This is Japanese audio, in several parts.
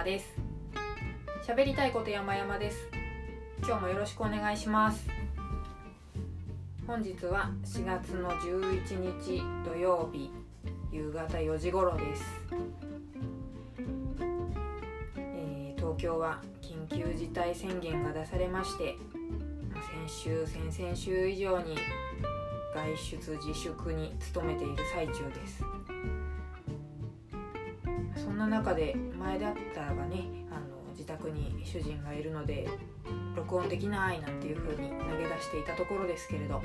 山です。喋りたいこと山々です。今日もよろしくお願いします。本日は4月の11日土曜日夕方4時頃です、えー、東京は緊急事態宣言が出されまして先週先々週以上に外出自粛に努めている最中です。そんな中で前だったらばねあの自宅に主人がいるので録音できないなんていう風に投げ出していたところですけれどやっ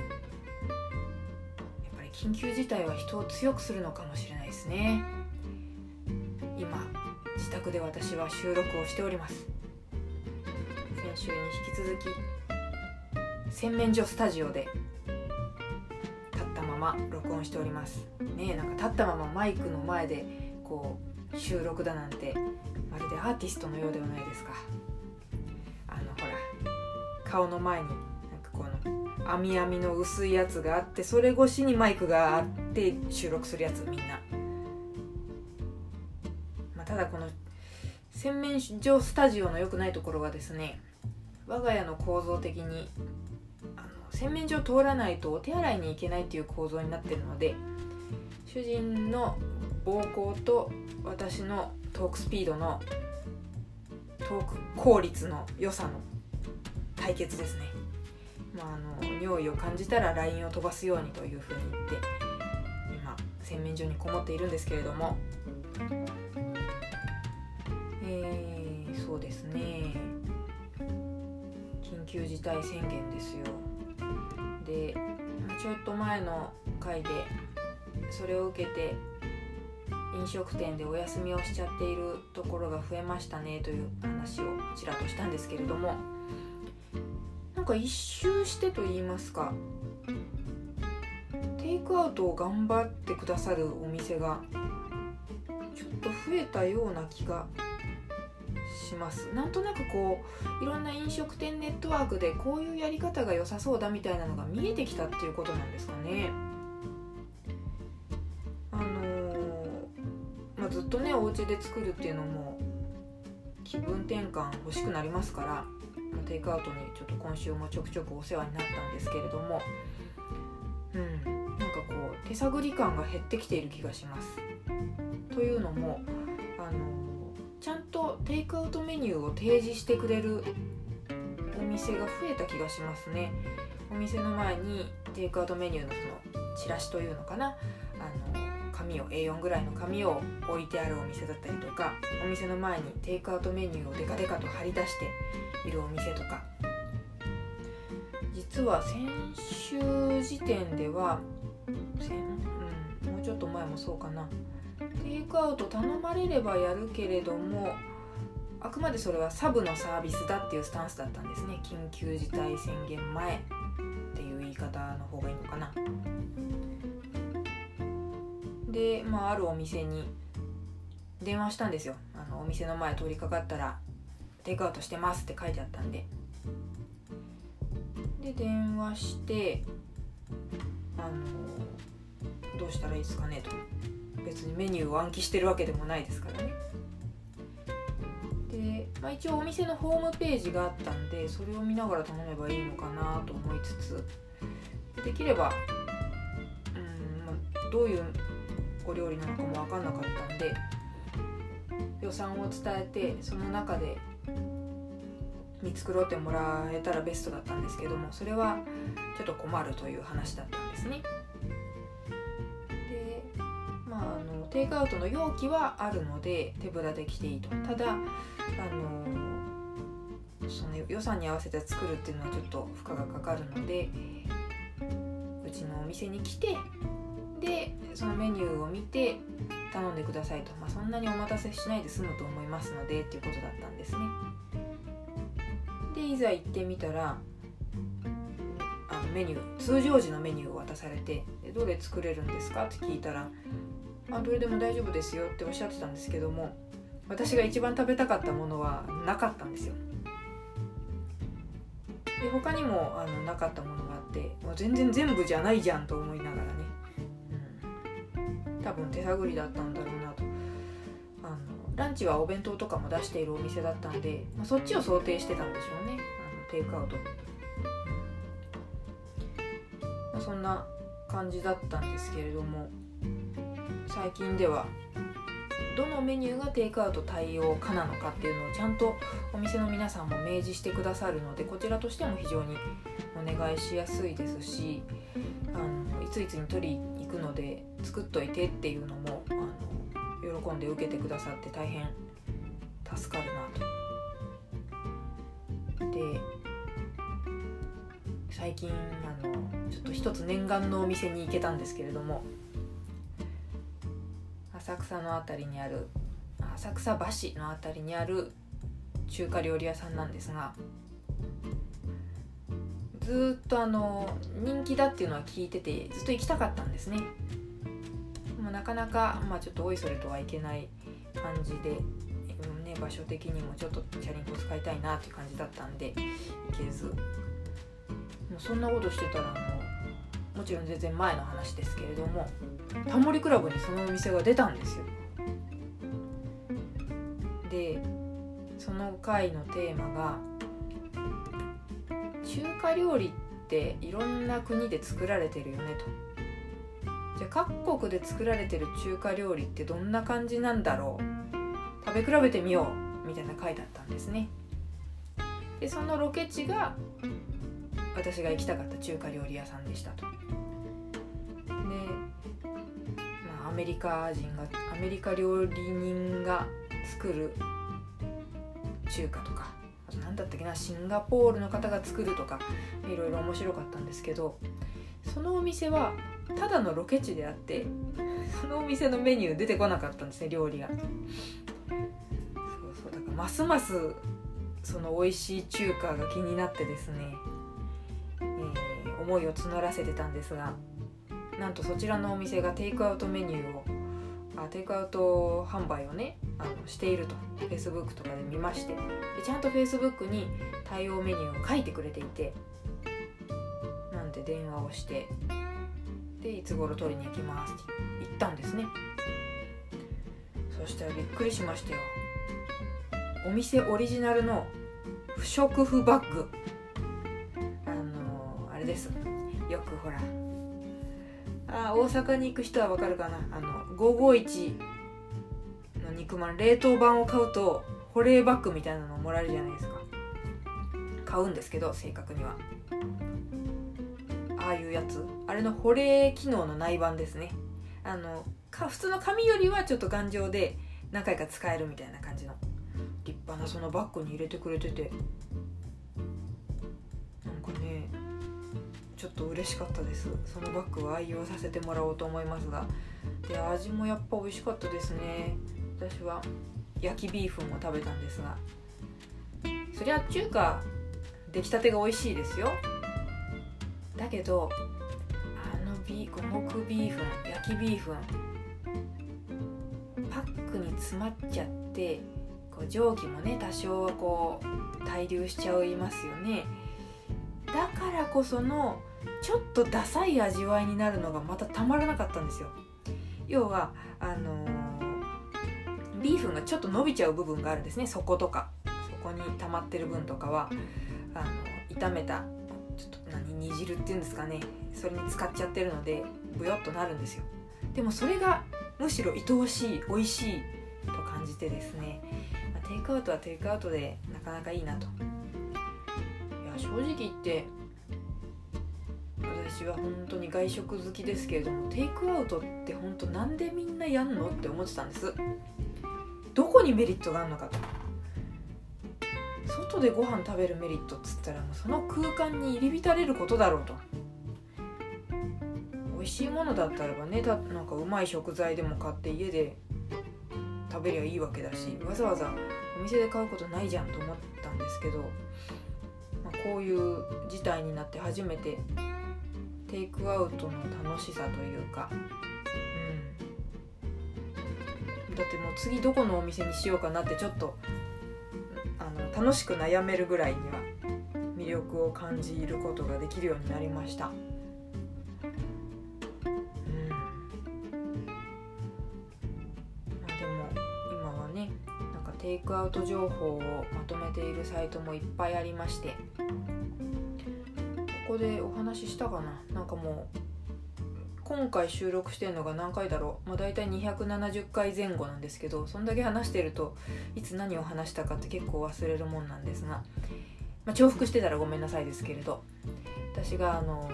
ぱり緊急事態は人を強くするのかもしれないですね。今自宅で私は収録をしております。先週に引き続き洗面所スタジオで立ったまま録音しております。ねなんか立ったままマイクの前でこう収録だなんてまるでアーティストのようではないですか。あのほら顔の前になんかこの網網の薄いやつがあってそれ越しにマイクがあって収録するやつみんな、まあ、ただこの洗面所スタジオの良くないところがですね我が家の構造的にあの洗面所通らないとお手洗いに行けないっていう構造になってるので主人の膀胱と私のトークスピードのトーク効率の良さの対決ですね、まあ、あの尿意を感じたら LINE を飛ばすようにというふうに言って今洗面所にこもっているんですけれども。えー、そうですね。緊急事態宣言ですよ。でちょっと前の回でそれを受けて飲食店でお休みをしちゃっているところが増えましたねという話をちらっとしたんですけれどもなんか一周してと言いますかテイクアウトを頑張ってくださるお店がちょっと増えたような気がしますなんとなくこういろんな飲食店ネットワークでこういうやり方が良さそうだみたいなのが見えてきたっていうことなんですかね。家で作るっていうのも気分転換欲しくなりますから、テイクアウトにちょっと今週もちょくちょくお世話になったんですけれどもうんなんかこう手探り感が減ってきている気がします。というのもあのちゃんとテイクアウトメニューを提示してくれるお店が増えた気がしますね。お店の前にテイクアウトメニューのそのチラシというのかなあの紙を A4 ぐらいの紙を置いてあるお店だったりとかお店の前にテイクアウトメニューをデカデカと貼り出しているお店とか。実は先週時点では先、うん、もうちょっと前もそうかな。テイクアウト頼まれればやるけれどもあくまでそれはサブのサービスだっていうスタンスだったんですね。緊急事態宣言前っていう言い方の方がいいのかな。で、まあ、あるお店に電話したんですよ。あのお店の前通りかかったら「テイクアウトしてます」って書いてあったんで。で電話してあのどうしたらいいですかねと。別にメニューを暗記してるわけでもないですからね。で、まあ、一応お店のホームページがあったんでそれを見ながら頼めばいいのかなと思いつつできればうん、まあ、どういうお料理なのかも分かんなかったんで予算を伝えてその中で見繕ってもらえたらベストだったんですけどもそれはちょっと困るという話だったんですね。でまああのテイクアウトの容器はあるので手ぶらで来ていいとただあのその予算に合わせて作るっていうのはちょっと負荷がかかるのでうちのお店に来てでそのメニューを見て頼んでくださいと、まあ、そんなにお待たせしないで済むと思いますのでっていうことだったんですね。でいざ行ってみたらあのメニュー通常時のメニューを渡されて「どれ作れるんですか?」って聞いたら「あどれでも大丈夫ですよ」っておっしゃってたんですけども私が一番食べたかったものはなかったんですよ。で他にもあのなかったものがあってもう全然全部じゃないじゃんと思いながらね。多分手探りだったんだろうなと。あのランチはお弁当とかも出しているお店だったんで、まあ、そっちを想定してたんでしょうね。あのテイクアウト、まあ、そんな感じだったんですけれども最近ではどのメニューがテイクアウト対応かなのかっていうのをちゃんとお店の皆さんも明示してくださるのでこちらとしても非常にお願いしやすいですしあのいついつに取りくので作っといてっていうのもあの喜んで受けてくださって大変助かるなと。で最近あのちょっと一つ念願のお店に行けたんですけれども浅草の辺りにある浅草橋の辺りにある中華料理屋さんなんですがずっとあの人気だっていうのは聞いててずっと行きたかったんですね。もうなかなか、まあ、ちょっとおいそれとはいけない感じで、ね、場所的にもちょっとチャリンコ使いたいなっていう感じだったんで行けず。もうそんなことしてたらあのもちろん全然前の話ですけれどもタモリクラブにそのお店が出たんですよ。でその回のテーマが中華料理っていろんな国で作られてるよねと。じゃあ各国で作られてる中華料理ってどんな感じなんだろう？食べ比べてみようみたいな回だったんですね。でそのロケ地が私が行きたかった中華料理屋さんでしたと。で、まあ、アメリカ人がアメリカ料理人が作る中華とか何だったっけなシンガポールの方が作るとかいろいろ面白かったんですけどそのお店はただのロケ地であってそのお店のメニュー出てこなかったんですね料理が。そうそうだからますますその美味しい中華が気になってですね、えー、思いを募らせてたんですがなんとそちらのお店がテイクアウトメニューをあテイクアウト販売をねあのしていると。Facebook とかで見まして。でちゃんと Facebook に対応メニューを書いてくれていて。なんで電話をして。でいつ頃取りに行きますって。言ったんですね。そしたらびっくりしましたよ。お店オリジナルの不織布バッグ。あのー、あれです。よくほらあ大阪に行く人はわかるかな？あの551の肉まん冷凍版を買うと保冷バッグみたいなのをもらえるじゃないですか。買うんですけど正確には。ああいうやつ。あれの保冷機能の内版ですね。あのか普通の紙よりはちょっと頑丈で何回か使えるみたいな感じの。立派なそのバッグに入れてくれてて。なんかねちょっと嬉しかったです。そのバッグを愛用させてもらおうと思いますが。で味もやっぱ美味しかったですね。私は焼きビーフンも食べたんですが。そりゃ中華出来たてが美味しいですよ。だけどあのビ五目ビーフン焼きビーフンパックに詰まっちゃってこう蒸気もね多少はこう滞留しちゃいますよね。だからこそのちょっとダサい味わいになるのがまたたまらなかったんですよ。要はあのー、ビーフンがちょっと伸びちゃう部分があるんですね。底とか。そこに溜まってる分とかは。あの炒めたちょっと何煮汁っていうんですかね。それに使っちゃってるのでブヨッとなるんですよ。でもそれがむしろ愛おしい美味しいと感じてですね、まあ、テイクアウトはテイクアウトでなかなかいいなと。いや正直言って私は本当に外食好きですけれどもテイクアウトって本当なんでみんなやんのって思ってたんです。どこにメリットがあるのかと。外でご飯食べるメリットっつったらもうその空間に入り浸れることだろうと。美味しいものだったらばねだなんかうまい食材でも買って家で食べりゃいいわけだしわざわざお店で買うことないじゃんと思ったんですけど、こういう事態になって初めてテイクアウトの楽しさというか、うん、だってもう次どこのお店にしようかなってちょっとあの楽しく悩めるぐらいには魅力を感じることができるようになりました。でも今はねテイクアウト情報をまとめているサイトもいっぱいありまして。ここでお話ししたかな？なんかもう今回収録してるのが何回だろう、まあ、大体270回前後なんですけどそんだけ話してるといつ何を話したかって結構忘れるもんなんですが、まあ、重複してたらごめんなさいですけれど私があの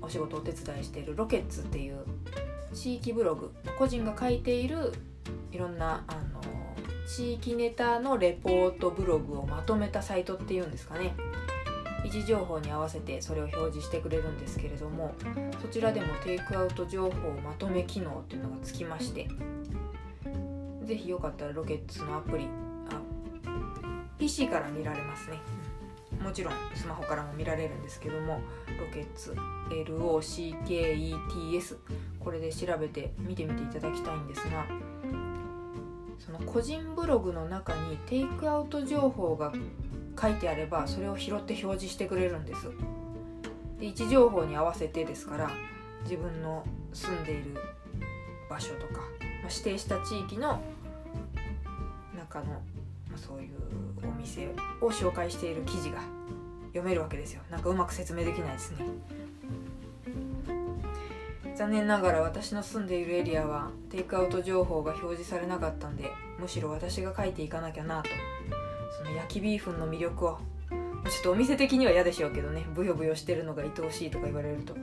お仕事お手伝いしているロケッツっていう地域ブログ個人が書いているいろんなあの地域ネタのレポートブログをまとめたサイトっていうんですかね。位置情報に合わせてそれを表示してくれるんですけれどもそちらでもテイクアウト情報まとめ機能っていうのがつきまして是非よかったらロケッツのアプリあ PC から見られますね。もちろんスマホからも見られるんですけどもロケッツ LOCKETS これで調べて見てみていただきたいんですがその個人ブログの中にテイクアウト情報が書いてあればそれを拾って表示してくれるんです。で位置情報に合わせてですから自分の住んでいる場所とか、ま、指定した地域の中の、ま、そういうお店を紹介している記事が読めるわけですよ。なんかうまく説明できないですね。残念ながら私の住んでいるエリアはテイクアウト情報が表示されなかったんでむしろ私が書いていかなきゃなと。その焼きビーフンの魅力を。ちょっとお店的には嫌でしょうけどね。ブヨブヨしてるのが愛おしいとか言われると。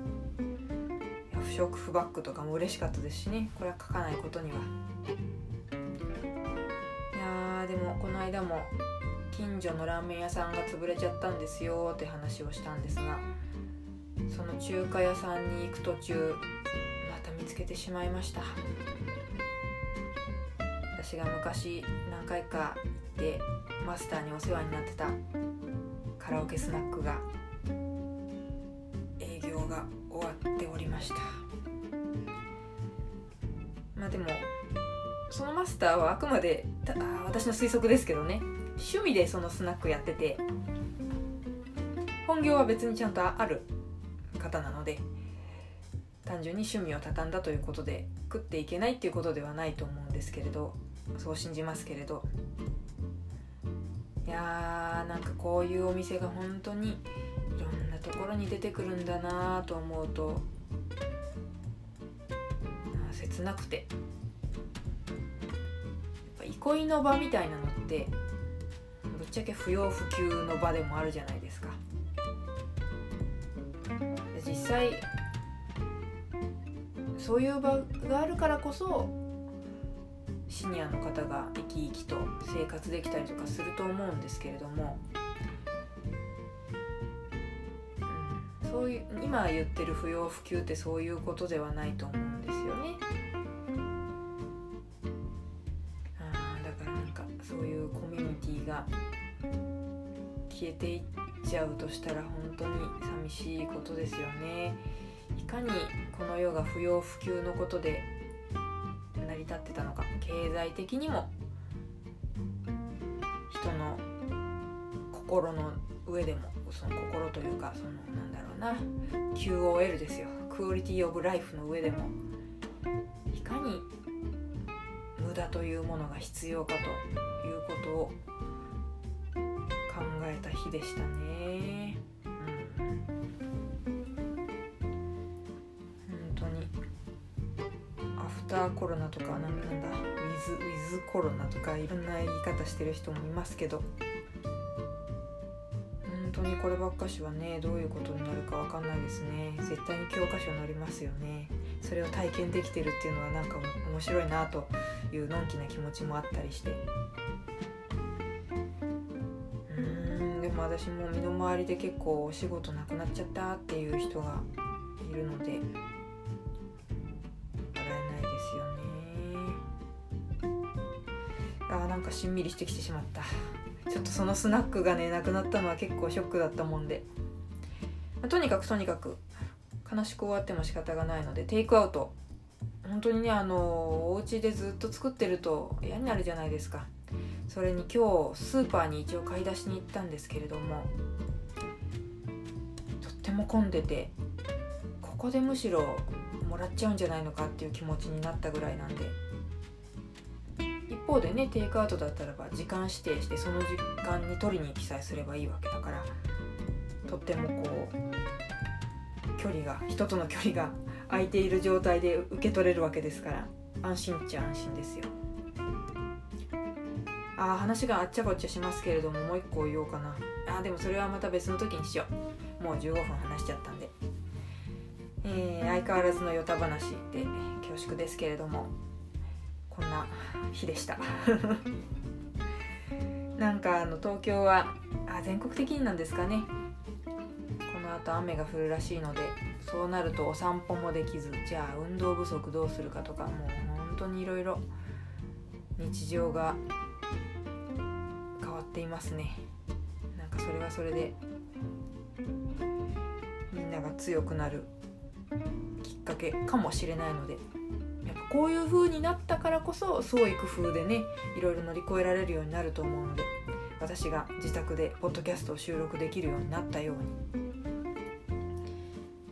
不織布バッグとかも嬉しかったですしね。これは書かないことには。いやでもこの間も近所のラーメン屋さんが潰れちゃったんですよって話をしたんですがその中華屋さんに行く途中また見つけてしまいました。私が昔何回か行ってマスターにお世話になってたカラオケスナックが営業が終わっておりました。まあでもそのマスターはあくまでた私の推測ですけどね。趣味でそのスナックやってて本業は別にちゃんとある方なので単純に趣味を畳んだということで食っていけないっていうことではないと思うんですけれどそう信じますけれど。いやーなんかこういうお店が本当にいろんなところに出てくるんだなと思うと切なくて。やっぱ憩いの場みたいなのってぶっちゃけ不要不急の場でもあるじゃないですか。実際そういう場があるからこそシニアの方が生き生きと生活できたりとかすると思うんですけれども、うん、そういう今言ってる不要不急ってそういうことではないと思うんですよね。あだからなんかそういうコミュニティが消えていっちゃうとしたら本当に寂しいことですよね。いかにこの世が不要不急のことで立ってたのか。経済的にも。人の心の上でも。その心というかそのなんだろうな。QOL ですよ。クオリティオブライフの上でも。いかに無駄というものが必要かということを考えた日でしたね。ターコロナとかなんだウィズウィズコロナとかいろんな言い方してる人もいますけど。本当にこればっかしはねどういうことになるか分かんないですね。絶対に教科書になりますよね。それを体験できてるっていうのはなんか面白いなというのんきな気持ちもあったりして。うんでも私も身の回りで結構お仕事なくなっちゃったっていう人がいるので。なんかしんみりしてきてしまった。ちょっとそのスナックがねなくなったのは結構ショックだったもんで、まあ、とにかくとにかく悲しく終わっても仕方がないのでテイクアウト。本当にねあのお家でずっと作ってると嫌になるじゃないですか。それに今日スーパーに一応買い出しに行ったんですけれどもとっても混んでてここでむしろもらっちゃうんじゃないのかっていう気持ちになったぐらいなんで。方でねテイクアウトだったらば時間指定してその時間に取りに行きさえすればいいわけだからとってもこう距離が人との距離が空いている状態で受け取れるわけですから安心っちゃ安心ですよ。あ話があっちゃこっちゃしますけれどももう一個言おうかな。あでもそれはまた別の時にしよう。もう15分話しちゃったんで、えー相変わらずのヨタ話で恐縮ですけれども。日でした。なんかあの東京はあ全国的になんですかね。この後雨が降るらしいのでそうなるとお散歩もできずじゃあ運動不足どうするかとかもう本当にいろいろ日常が変わっていますね。なんかそれはそれでみんなが強くなるきっかけかもしれないのでこういう風になったからこそ創意工夫でねいろいろ乗り越えられるようになると思うので私が自宅でポッドキャストを収録できるようになったように。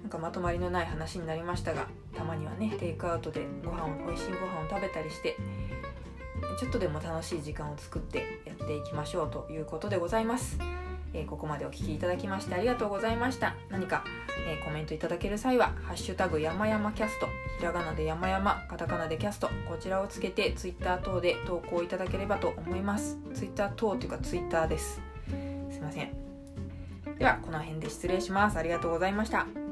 なんかまとまりのない話になりましたがたまにはねテイクアウトでご飯を美味しいご飯を食べたりしてちょっとでも楽しい時間を作ってやっていきましょうということでございます、えーここまでお聞きいただきましてありがとうございました。何か、えーコメントいただける際は「ハッシュタグ山々キャスト」ひらがなで山々カタカナでキャストこちらをつけてツイッター等で投稿いただければと思います。ツイッター等というかツイッターです。すいません。ではこの辺で失礼します。ありがとうございました。